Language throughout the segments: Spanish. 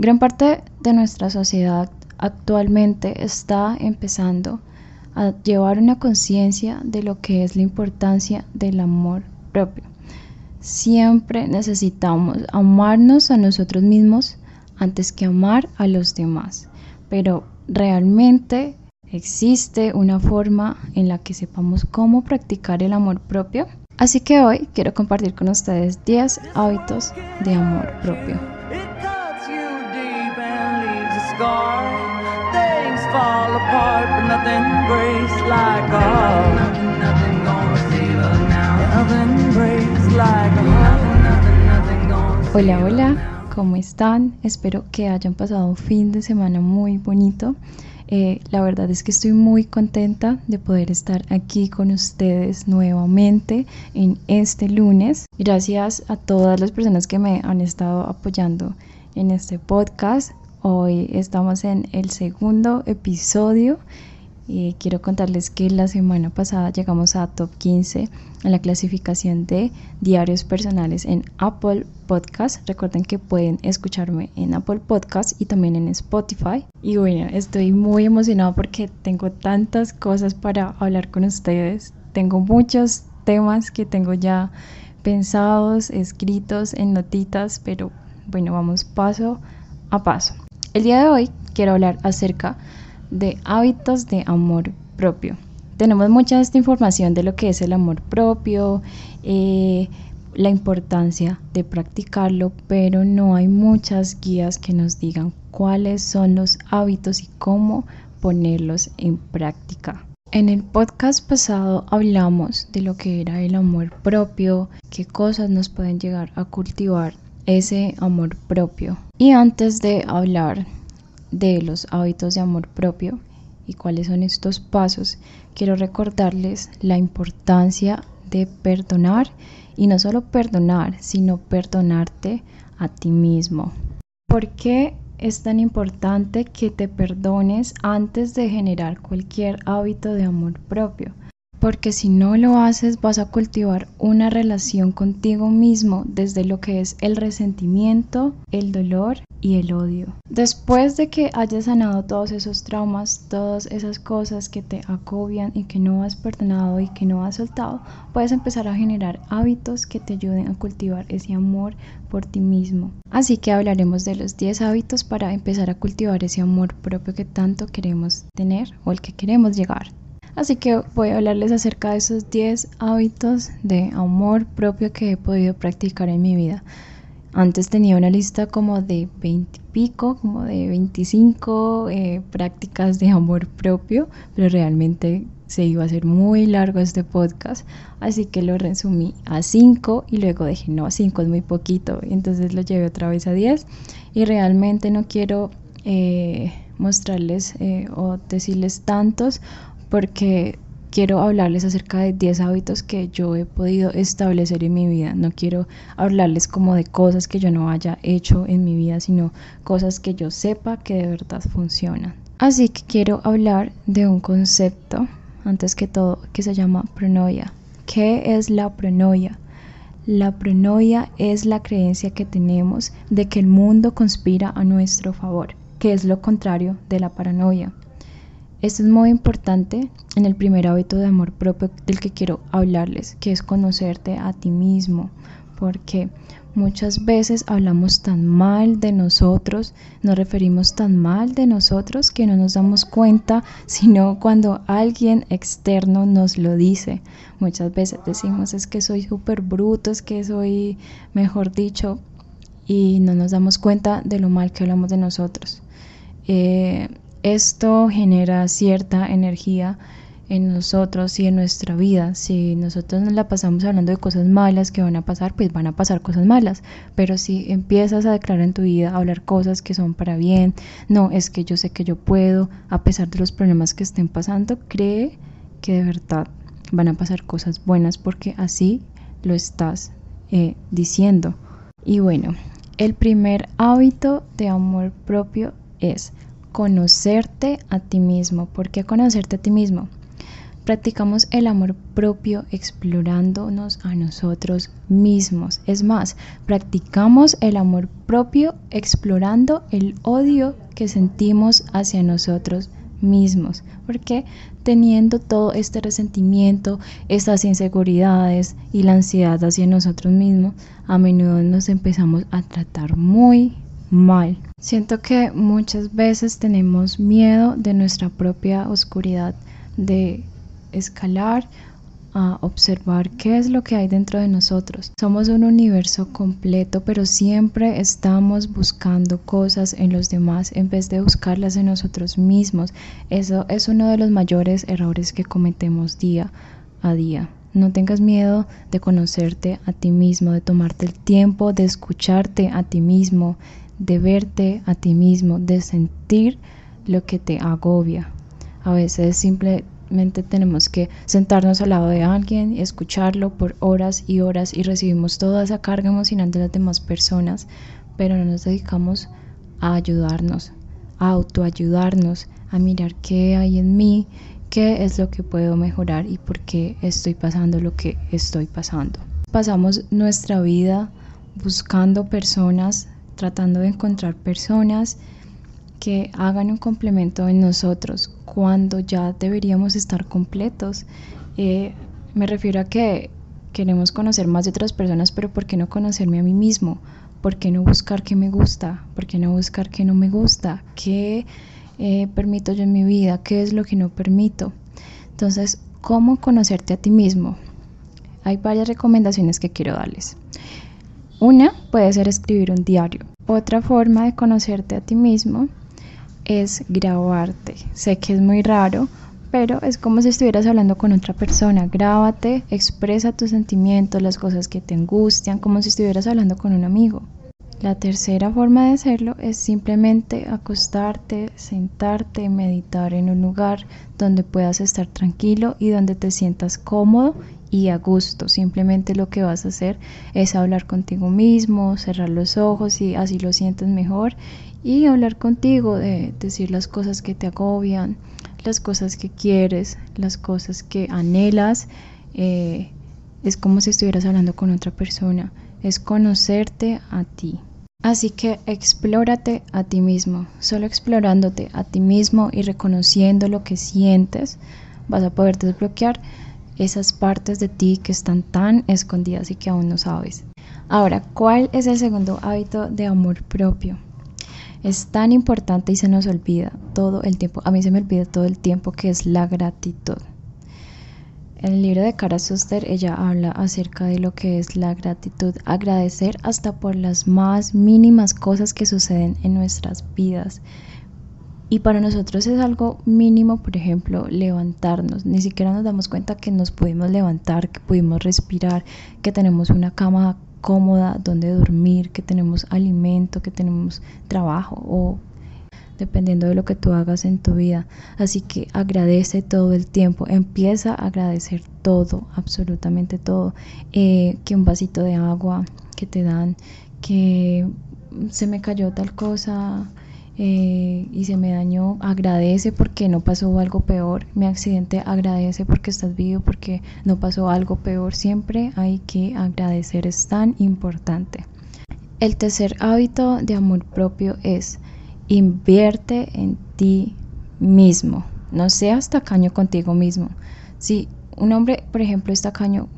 Gran parte de nuestra sociedad actualmente está empezando a llevar una conciencia de lo que es la importancia del amor propio. Siempre necesitamos amarnos a nosotros mismos antes que amar a los demás, pero realmente existe una forma en la que sepamos cómo practicar el amor propio. Así que hoy quiero compartir con ustedes 10 hábitos de amor propio. Hola, hola, ¿cómo están? Espero que hayan pasado un fin de semana muy bonito. Eh, la verdad es que estoy muy contenta de poder estar aquí con ustedes nuevamente en este lunes. Gracias a todas las personas que me han estado apoyando en este podcast. Hoy estamos en el segundo episodio y quiero contarles que la semana pasada llegamos a top 15 en la clasificación de diarios personales en Apple Podcast. Recuerden que pueden escucharme en Apple Podcast y también en Spotify. Y bueno, estoy muy emocionado porque tengo tantas cosas para hablar con ustedes. Tengo muchos temas que tengo ya pensados, escritos en notitas, pero bueno, vamos paso a paso. El día de hoy quiero hablar acerca de hábitos de amor propio. Tenemos mucha esta información de lo que es el amor propio, eh, la importancia de practicarlo, pero no hay muchas guías que nos digan cuáles son los hábitos y cómo ponerlos en práctica. En el podcast pasado hablamos de lo que era el amor propio, qué cosas nos pueden llegar a cultivar ese amor propio. Y antes de hablar de los hábitos de amor propio y cuáles son estos pasos, quiero recordarles la importancia de perdonar y no solo perdonar, sino perdonarte a ti mismo. ¿Por qué es tan importante que te perdones antes de generar cualquier hábito de amor propio? Porque si no lo haces vas a cultivar una relación contigo mismo desde lo que es el resentimiento, el dolor y el odio. Después de que hayas sanado todos esos traumas, todas esas cosas que te acobian y que no has perdonado y que no has soltado, puedes empezar a generar hábitos que te ayuden a cultivar ese amor por ti mismo. Así que hablaremos de los 10 hábitos para empezar a cultivar ese amor propio que tanto queremos tener o el que queremos llegar. Así que voy a hablarles acerca de esos 10 hábitos de amor propio que he podido practicar en mi vida. Antes tenía una lista como de 20 y pico, como de 25 eh, prácticas de amor propio, pero realmente se iba a hacer muy largo este podcast, así que lo resumí a 5 y luego dije, no, 5 es muy poquito, entonces lo llevé otra vez a 10 y realmente no quiero eh, mostrarles eh, o decirles tantos porque quiero hablarles acerca de 10 hábitos que yo he podido establecer en mi vida. No quiero hablarles como de cosas que yo no haya hecho en mi vida, sino cosas que yo sepa que de verdad funcionan. Así que quiero hablar de un concepto, antes que todo, que se llama pronoia. ¿Qué es la pronoia? La pronoia es la creencia que tenemos de que el mundo conspira a nuestro favor, que es lo contrario de la paranoia. Esto es muy importante en el primer hábito de amor propio del que quiero hablarles, que es conocerte a ti mismo, porque muchas veces hablamos tan mal de nosotros, nos referimos tan mal de nosotros que no nos damos cuenta, sino cuando alguien externo nos lo dice. Muchas veces decimos es que soy súper bruto, es que soy, mejor dicho, y no nos damos cuenta de lo mal que hablamos de nosotros. Eh, esto genera cierta energía en nosotros y en nuestra vida. Si nosotros nos la pasamos hablando de cosas malas que van a pasar, pues van a pasar cosas malas. Pero si empiezas a declarar en tu vida, a hablar cosas que son para bien, no, es que yo sé que yo puedo, a pesar de los problemas que estén pasando, cree que de verdad van a pasar cosas buenas porque así lo estás eh, diciendo. Y bueno, el primer hábito de amor propio es conocerte a ti mismo. ¿Por qué conocerte a ti mismo? Practicamos el amor propio explorándonos a nosotros mismos. Es más, practicamos el amor propio explorando el odio que sentimos hacia nosotros mismos. Porque teniendo todo este resentimiento, estas inseguridades y la ansiedad hacia nosotros mismos, a menudo nos empezamos a tratar muy mal. Siento que muchas veces tenemos miedo de nuestra propia oscuridad, de escalar a observar qué es lo que hay dentro de nosotros. Somos un universo completo, pero siempre estamos buscando cosas en los demás en vez de buscarlas en nosotros mismos. Eso es uno de los mayores errores que cometemos día a día. No tengas miedo de conocerte a ti mismo, de tomarte el tiempo de escucharte a ti mismo, de verte a ti mismo, de sentir lo que te agobia. A veces simple tenemos que sentarnos al lado de alguien escucharlo por horas y horas y recibimos toda esa carga emocional de las demás personas, pero no nos dedicamos a ayudarnos, a autoayudarnos, a mirar qué hay en mí, qué es lo que puedo mejorar y por qué estoy pasando lo que estoy pasando. Pasamos nuestra vida buscando personas, tratando de encontrar personas que hagan un complemento en nosotros cuando ya deberíamos estar completos. Eh, me refiero a que queremos conocer más de otras personas, pero ¿por qué no conocerme a mí mismo? ¿Por qué no buscar qué me gusta? ¿Por qué no buscar qué no me gusta? ¿Qué eh, permito yo en mi vida? ¿Qué es lo que no permito? Entonces, ¿cómo conocerte a ti mismo? Hay varias recomendaciones que quiero darles. Una puede ser escribir un diario. Otra forma de conocerte a ti mismo es grabarte. Sé que es muy raro, pero es como si estuvieras hablando con otra persona. Grábate, expresa tus sentimientos, las cosas que te angustian, como si estuvieras hablando con un amigo. La tercera forma de hacerlo es simplemente acostarte, sentarte, meditar en un lugar donde puedas estar tranquilo y donde te sientas cómodo y a gusto. Simplemente lo que vas a hacer es hablar contigo mismo, cerrar los ojos y así lo sientes mejor y hablar contigo, de decir las cosas que te agobian, las cosas que quieres, las cosas que anhelas. Eh, es como si estuvieras hablando con otra persona, es conocerte a ti. Así que explórate a ti mismo, solo explorándote a ti mismo y reconociendo lo que sientes, vas a poder desbloquear esas partes de ti que están tan escondidas y que aún no sabes. Ahora, ¿cuál es el segundo hábito de amor propio? Es tan importante y se nos olvida todo el tiempo. A mí se me olvida todo el tiempo que es la gratitud. En el libro de Cara Suster ella habla acerca de lo que es la gratitud, agradecer hasta por las más mínimas cosas que suceden en nuestras vidas. Y para nosotros es algo mínimo, por ejemplo, levantarnos. Ni siquiera nos damos cuenta que nos pudimos levantar, que pudimos respirar, que tenemos una cama cómoda, donde dormir, que tenemos alimento, que tenemos trabajo o dependiendo de lo que tú hagas en tu vida. Así que agradece todo el tiempo, empieza a agradecer todo, absolutamente todo. Eh, que un vasito de agua que te dan, que se me cayó tal cosa, eh, y se me dañó, agradece porque no pasó algo peor. Mi accidente agradece porque estás vivo, porque no pasó algo peor. Siempre hay que agradecer, es tan importante. El tercer hábito de amor propio es invierte en ti mismo. No seas tacaño contigo mismo. Si un hombre, por ejemplo, es tacaño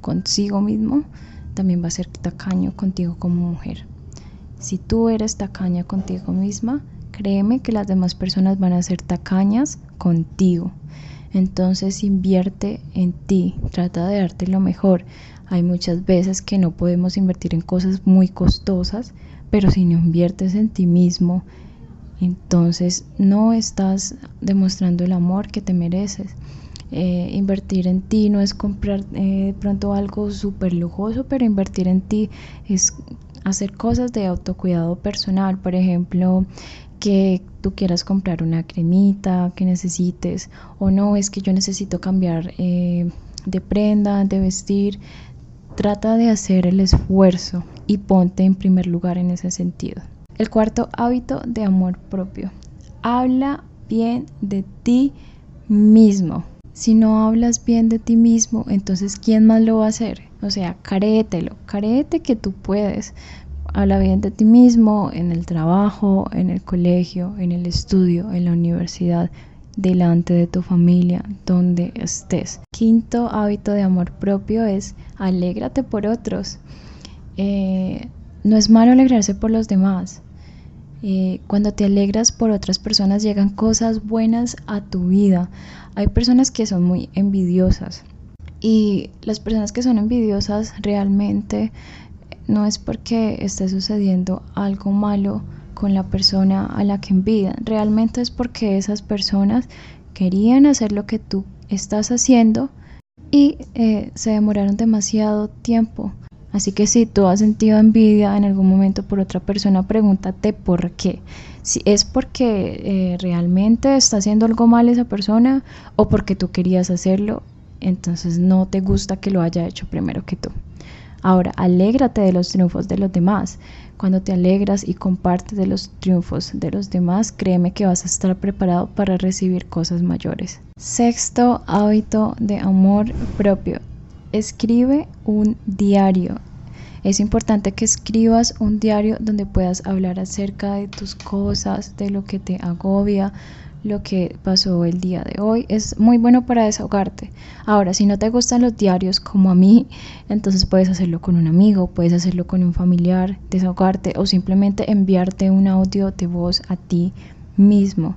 consigo mismo, también va a ser tacaño contigo como mujer. Si tú eres tacaña contigo misma, créeme que las demás personas van a ser tacañas contigo. Entonces invierte en ti, trata de darte lo mejor. Hay muchas veces que no podemos invertir en cosas muy costosas, pero si no inviertes en ti mismo, entonces no estás demostrando el amor que te mereces. Eh, invertir en ti no es comprar eh, pronto algo súper lujoso, pero invertir en ti es hacer cosas de autocuidado personal, por ejemplo, que tú quieras comprar una cremita que necesites o no, es que yo necesito cambiar eh, de prenda, de vestir. Trata de hacer el esfuerzo y ponte en primer lugar en ese sentido. El cuarto hábito de amor propio. Habla bien de ti mismo. si no hablas bien de ti mismo, entonces ¿quién más lo va a hacer? O sea, caréetelo, caréete que tú puedes. Habla bien de ti mismo en el trabajo, en el colegio, en el estudio, en la universidad, delante de tu familia, donde estés. Quinto hábito de amor propio es alégrate por otros. Eh, no es malo alegrarse por los demás. Eh, cuando te alegras por otras personas llegan cosas buenas a tu vida. Hay personas que son muy envidiosas y las personas que son envidiosas realmente no es porque esté sucediendo algo malo con la persona a la que envidian, realmente es porque esas personas querían hacer lo que tú estás haciendo y eh, se demoraron demasiado tiempo. Así que si tú has sentido envidia en algún momento por otra persona, pregúntate por qué. Si es porque eh, realmente está haciendo algo mal esa persona o porque tú querías hacerlo, entonces no te gusta que lo haya hecho primero que tú. Ahora, alégrate de los triunfos de los demás. Cuando te alegras y compartes de los triunfos de los demás, créeme que vas a estar preparado para recibir cosas mayores. Sexto hábito de amor propio. Escribe un diario. Es importante que escribas un diario donde puedas hablar acerca de tus cosas, de lo que te agobia, lo que pasó el día de hoy. Es muy bueno para desahogarte. Ahora, si no te gustan los diarios como a mí, entonces puedes hacerlo con un amigo, puedes hacerlo con un familiar, desahogarte o simplemente enviarte un audio de voz a ti mismo.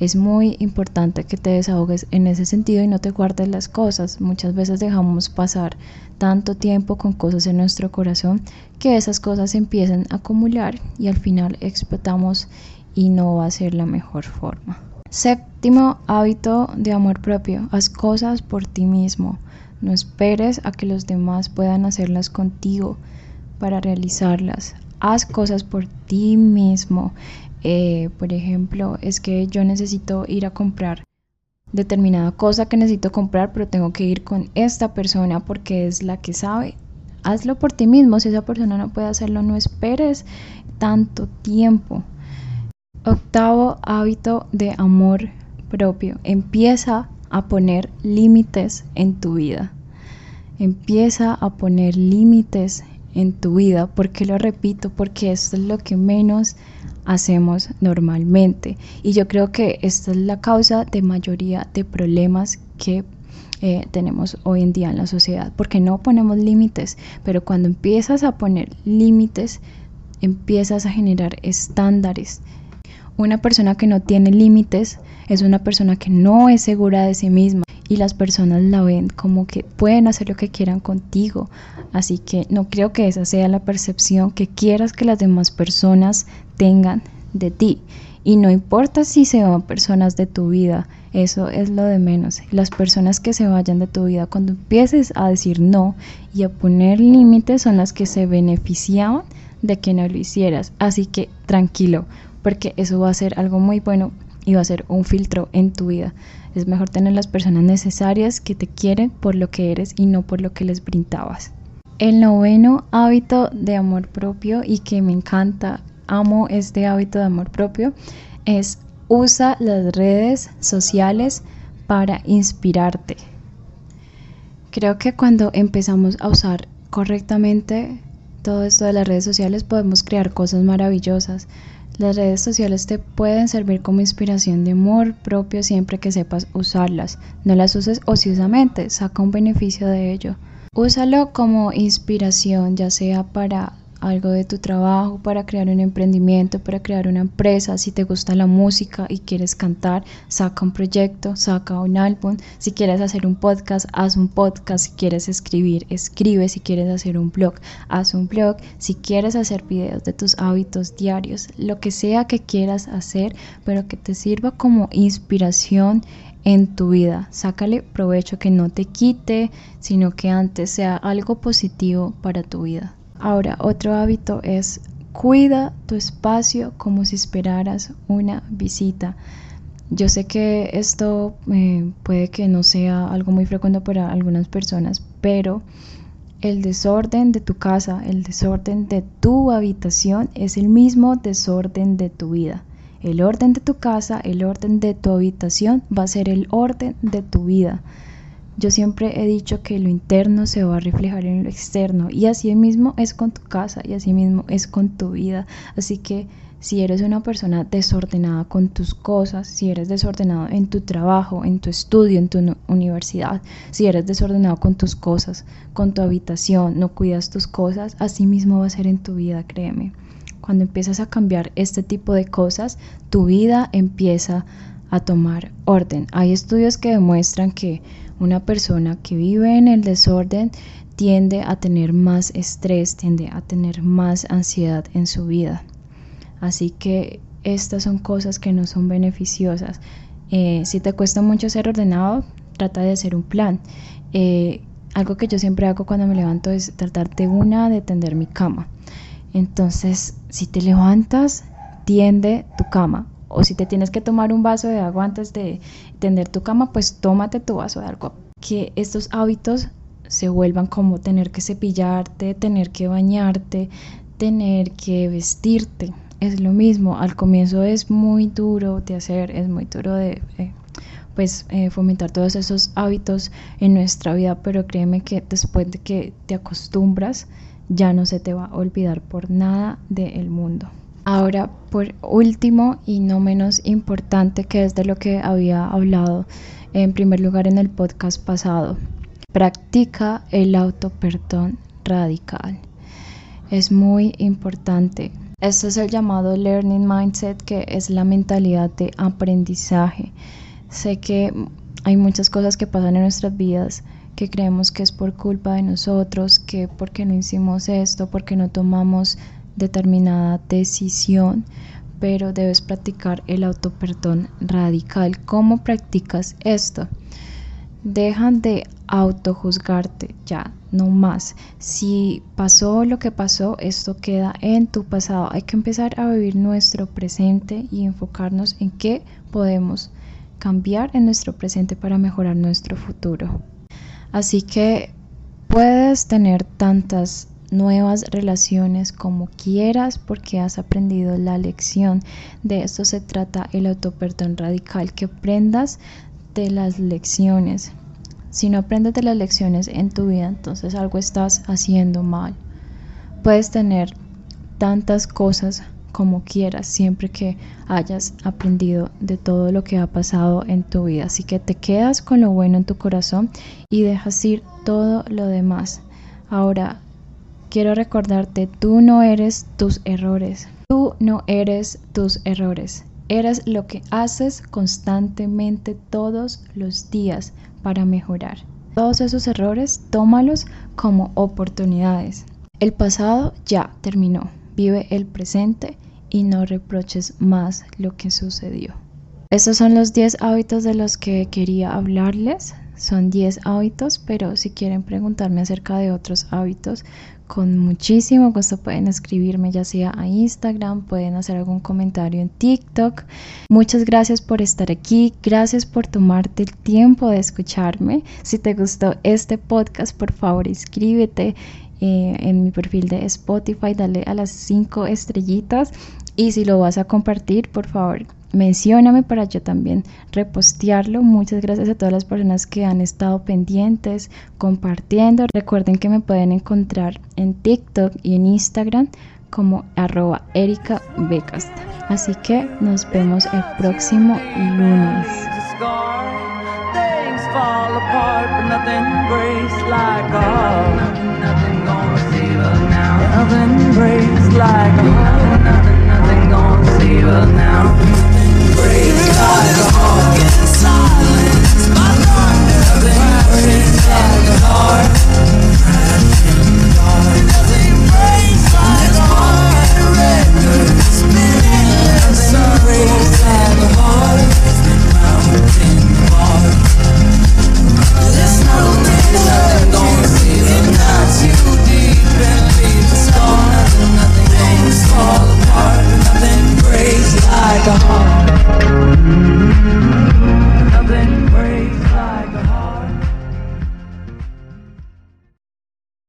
Es muy importante que te desahogues en ese sentido y no te guardes las cosas. Muchas veces dejamos pasar tanto tiempo con cosas en nuestro corazón que esas cosas empiezan a acumular y al final explotamos y no va a ser la mejor forma. Séptimo hábito de amor propio. Haz cosas por ti mismo. No esperes a que los demás puedan hacerlas contigo para realizarlas. Haz cosas por ti mismo. Eh, por ejemplo, es que yo necesito ir a comprar determinada cosa que necesito comprar, pero tengo que ir con esta persona porque es la que sabe. Hazlo por ti mismo. Si esa persona no puede hacerlo, no esperes tanto tiempo. Octavo hábito de amor propio. Empieza a poner límites en tu vida. Empieza a poner límites en tu vida. ¿Por qué lo repito? Porque esto es lo que menos hacemos normalmente. Y yo creo que esta es la causa de mayoría de problemas que eh, tenemos hoy en día en la sociedad. Porque no ponemos límites. Pero cuando empiezas a poner límites, empiezas a generar estándares una persona que no tiene límites es una persona que no es segura de sí misma y las personas la ven como que pueden hacer lo que quieran contigo. Así que no creo que esa sea la percepción que quieras que las demás personas tengan de ti. Y no importa si se van personas de tu vida, eso es lo de menos. Las personas que se vayan de tu vida, cuando empieces a decir no y a poner límites, son las que se beneficiaban de que no lo hicieras. Así que tranquilo, porque eso va a ser algo muy bueno y va a ser un filtro en tu vida. Es mejor tener las personas necesarias que te quieren por lo que eres y no por lo que les brindabas. El noveno hábito de amor propio y que me encanta, amo este hábito de amor propio, es usa las redes sociales para inspirarte. Creo que cuando empezamos a usar correctamente todo esto de las redes sociales podemos crear cosas maravillosas. Las redes sociales te pueden servir como inspiración de amor propio siempre que sepas usarlas. No las uses ociosamente, saca un beneficio de ello. Úsalo como inspiración, ya sea para algo de tu trabajo, para crear un emprendimiento, para crear una empresa. Si te gusta la música y quieres cantar, saca un proyecto, saca un álbum. Si quieres hacer un podcast, haz un podcast. Si quieres escribir, escribe. Si quieres hacer un blog, haz un blog. Si quieres hacer videos de tus hábitos diarios, lo que sea que quieras hacer, pero que te sirva como inspiración en tu vida. Sácale provecho que no te quite, sino que antes sea algo positivo para tu vida. Ahora, otro hábito es cuida tu espacio como si esperaras una visita. Yo sé que esto eh, puede que no sea algo muy frecuente para algunas personas, pero el desorden de tu casa, el desorden de tu habitación es el mismo desorden de tu vida. El orden de tu casa, el orden de tu habitación va a ser el orden de tu vida. Yo siempre he dicho que lo interno se va a reflejar en lo externo y así mismo es con tu casa y así mismo es con tu vida. Así que si eres una persona desordenada con tus cosas, si eres desordenado en tu trabajo, en tu estudio, en tu universidad, si eres desordenado con tus cosas, con tu habitación, no cuidas tus cosas, así mismo va a ser en tu vida, créeme. Cuando empiezas a cambiar este tipo de cosas, tu vida empieza a tomar orden. Hay estudios que demuestran que una persona que vive en el desorden tiende a tener más estrés, tiende a tener más ansiedad en su vida. Así que estas son cosas que no son beneficiosas. Eh, si te cuesta mucho ser ordenado, trata de hacer un plan. Eh, algo que yo siempre hago cuando me levanto es tratar de una de tender mi cama. Entonces, si te levantas, tiende tu cama. O si te tienes que tomar un vaso de agua antes de tender tu cama, pues tómate tu vaso de agua. Que estos hábitos se vuelvan como tener que cepillarte, tener que bañarte, tener que vestirte es lo mismo, al comienzo es muy duro de hacer, es muy duro de eh, pues eh, fomentar todos esos hábitos en nuestra vida, pero créeme que después de que te acostumbras, ya no se te va a olvidar por nada del mundo. Ahora, por último y no menos importante, que es de lo que había hablado en primer lugar en el podcast pasado, practica el autoperdón radical. Es muy importante este es el llamado Learning Mindset, que es la mentalidad de aprendizaje. Sé que hay muchas cosas que pasan en nuestras vidas que creemos que es por culpa de nosotros, que porque no hicimos esto, porque no tomamos determinada decisión, pero debes practicar el autoperdón radical. ¿Cómo practicas esto? Dejan de autojuzgarte ya, no más. Si pasó lo que pasó, esto queda en tu pasado. Hay que empezar a vivir nuestro presente y enfocarnos en qué podemos cambiar en nuestro presente para mejorar nuestro futuro. Así que puedes tener tantas nuevas relaciones como quieras porque has aprendido la lección. De esto se trata el autoperdón radical, que aprendas de las lecciones. Si no aprendes de las lecciones en tu vida, entonces algo estás haciendo mal. Puedes tener tantas cosas como quieras, siempre que hayas aprendido de todo lo que ha pasado en tu vida. Así que te quedas con lo bueno en tu corazón y dejas ir todo lo demás. Ahora, quiero recordarte, tú no eres tus errores. Tú no eres tus errores. Eres lo que haces constantemente todos los días para mejorar. Todos esos errores, tómalos como oportunidades. El pasado ya terminó. Vive el presente y no reproches más lo que sucedió. Estos son los 10 hábitos de los que quería hablarles. Son 10 hábitos, pero si quieren preguntarme acerca de otros hábitos, con muchísimo gusto pueden escribirme ya sea a Instagram, pueden hacer algún comentario en TikTok. Muchas gracias por estar aquí, gracias por tomarte el tiempo de escucharme. Si te gustó este podcast, por favor inscríbete eh, en mi perfil de Spotify, dale a las 5 estrellitas y si lo vas a compartir, por favor mencióname para yo también repostearlo. Muchas gracias a todas las personas que han estado pendientes, compartiendo. Recuerden que me pueden encontrar en TikTok y en Instagram como arroba Erika Así que nos vemos el próximo lunes. evil now. Break up.